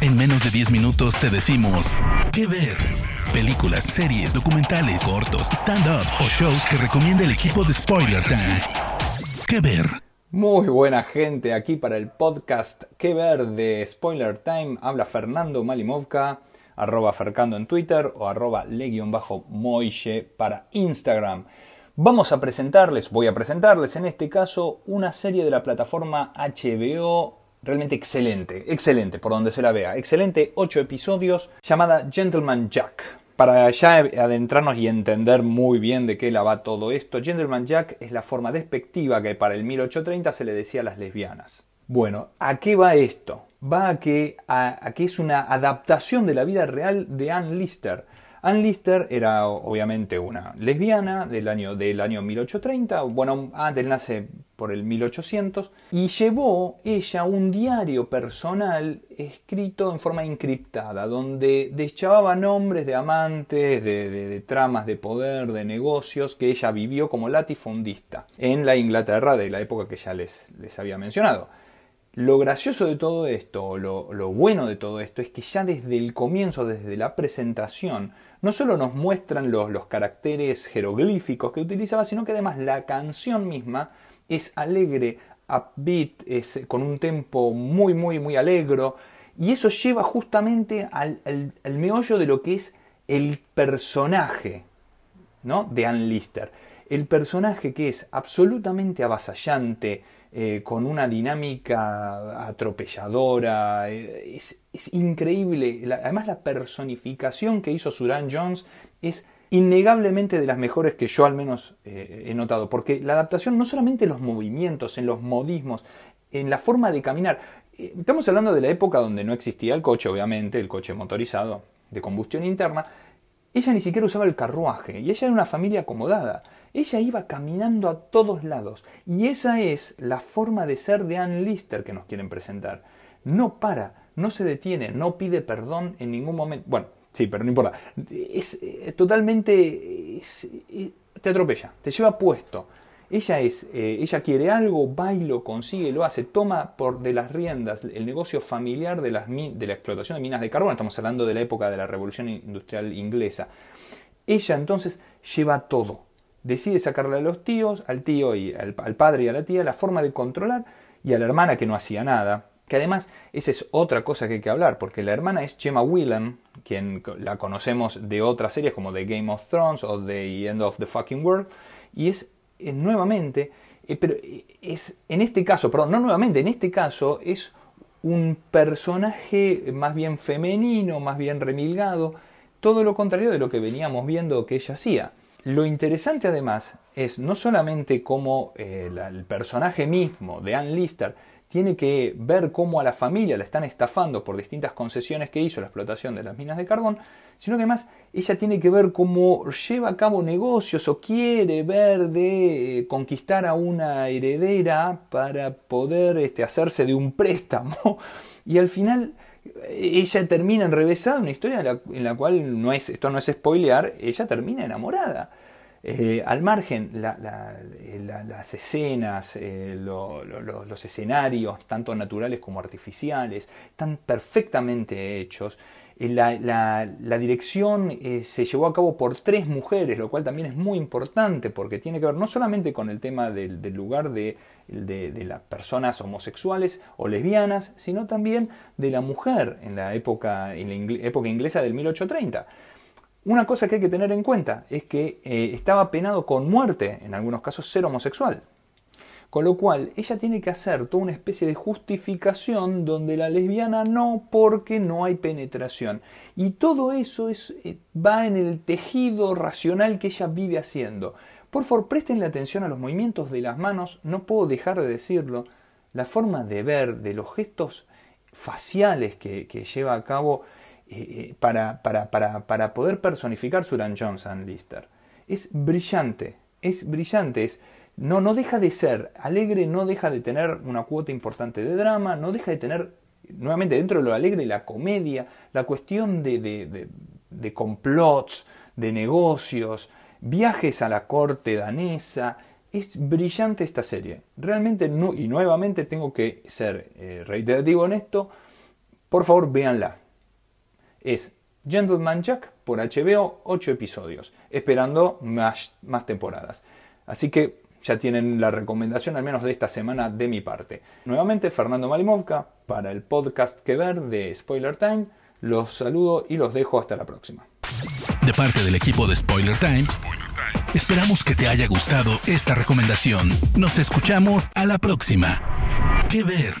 En menos de 10 minutos te decimos qué ver. Películas, series, documentales, cortos, stand-ups o shows que recomienda el equipo de Spoiler Time. ¿Qué ver? Muy buena gente, aquí para el podcast ¿Qué ver? de Spoiler Time habla Fernando Malimovka, arroba Fercando en Twitter o arroba le-moille para Instagram. Vamos a presentarles, voy a presentarles en este caso una serie de la plataforma HBO realmente excelente, excelente, por donde se la vea. Excelente, ocho episodios, llamada Gentleman Jack. Para ya adentrarnos y entender muy bien de qué la va todo esto, Gentleman Jack es la forma despectiva que para el 1830 se le decía a las lesbianas. Bueno, ¿a qué va esto? Va a que, a que es una adaptación de la vida real de Anne Lister. Anne Lister era obviamente una lesbiana del año, del año 1830, bueno, antes nace por el 1800, y llevó ella un diario personal escrito en forma encriptada, donde deschavaba nombres de amantes, de, tramas de poder, de negocios, que ella vivió como latifundista en la Inglaterra de la época que ya les, les había mencionado. Lo gracioso de todo esto, lo, lo, bueno de todo esto, es que ya desde el comienzo, desde la presentación, no solo nos muestran los, los caracteres jeroglíficos que utilizaba, sino que además la canción misma es alegre, upbeat, es con un tempo muy, muy, muy alegro, y eso lleva justamente al, al meollo de lo que es el personaje ¿no? de Ann Lister. El personaje que es absolutamente avasallante, eh, con una dinámica atropelladora. Eh, es, increíble. además, la personificación que hizo Suran Jones es innegablemente de las mejores que yo al menos eh, he notado. Porque la adaptación no solamente en los movimientos, en los modismos, en la forma de caminar. Estamos hablando de la época donde no existía el coche, obviamente, el coche motorizado de combustión interna. Ella ni siquiera usaba el carruaje y ella era una familia acomodada. Ella iba caminando a todos lados y esa es la forma de ser de Ann Lister que nos quieren presentar. No para, no se detiene, no pide perdón en ningún momento. Bueno, sí, pero no importa. Es, eh, totalmente... Eh, te atropella, te lleva puesto. Ella es, eh, ella quiere algo, va y lo consigue, lo hace, toma por de las riendas el negocio familiar de, las, de la explotación de minas de carbón. Estamos hablando de la época de la revolución industrial inglesa. Ella entonces lleva todo, decide sacarle a los tíos, al tío y al, padre y a la tía, la forma de controlar y a la hermana que no hacía nada. Que además, esa es otra cosa que hay que hablar, porque la hermana es Gemma Whelan, quien la conocemos de otras series como The Game of Thrones o The End of the Fucking World, y es, eh, nuevamente, eh, pero eh, es en este caso, perdón, no nuevamente, en este caso es un personaje más bien femenino, más bien remilgado, todo lo contrario de lo que veníamos viendo que ella hacía. Lo interesante además es no solamente cómo eh, el personaje mismo de Ann Lister tiene que ver cómo a la familia la están estafando por distintas concesiones que hizo la explotación de las minas de carbón, sino que además ella tiene que ver cómo lleva a cabo negocios o quiere ver de eh, conquistar a una heredera para poder este, hacerse de un préstamo y al final ella termina enrevesada, una historia en la, cual no es, esto no es spoilear, ella termina enamorada. Eh, al margen, las escenas, eh, los escenarios, tanto naturales como artificiales, están perfectamente hechos. Eh, la, dirección se llevó a cabo por tres mujeres, lo cual también es muy importante porque tiene que ver no solamente con el tema del, lugar de de, las personas homosexuales o lesbianas, sino también de la mujer en la época, en la época inglesa del 1830. Una cosa que hay que tener en cuenta es que eh, estaba penado con muerte, en algunos casos, ser homosexual. Con lo cual, ella tiene que hacer toda una especie de justificación donde la lesbiana no, porque no hay penetración. Y todo eso es, eh, va en el tejido racional que ella vive haciendo. Por favor, prestenle atención a los movimientos de las manos, no puedo dejar de decirlo, la forma de ver, de los gestos faciales que, lleva a cabo eh, eh, para, para, poder personificar Suran Johnson Lister. Es brillante, es brillante, es, no, no deja de ser alegre, no deja de tener una cuota importante de drama, no deja de tener, nuevamente dentro de lo alegre, la comedia, la cuestión de, de, de complots, de negocios, viajes a la corte danesa. Es brillante esta serie. Realmente, no, y nuevamente tengo que ser eh, reiterativo en esto, Por favor, véanla. Es Gentleman Jack por HBO, 8 episodios, esperando más, más temporadas. Así que ya tienen la recomendación al menos de esta semana de mi parte. Nuevamente, Fernando Malimovka para el podcast que ver de Spoiler Time. Los saludo y los dejo hasta la próxima. De parte del equipo de Spoiler Time, esperamos que te haya gustado esta recomendación. Nos escuchamos a la próxima. ¿Qué ver?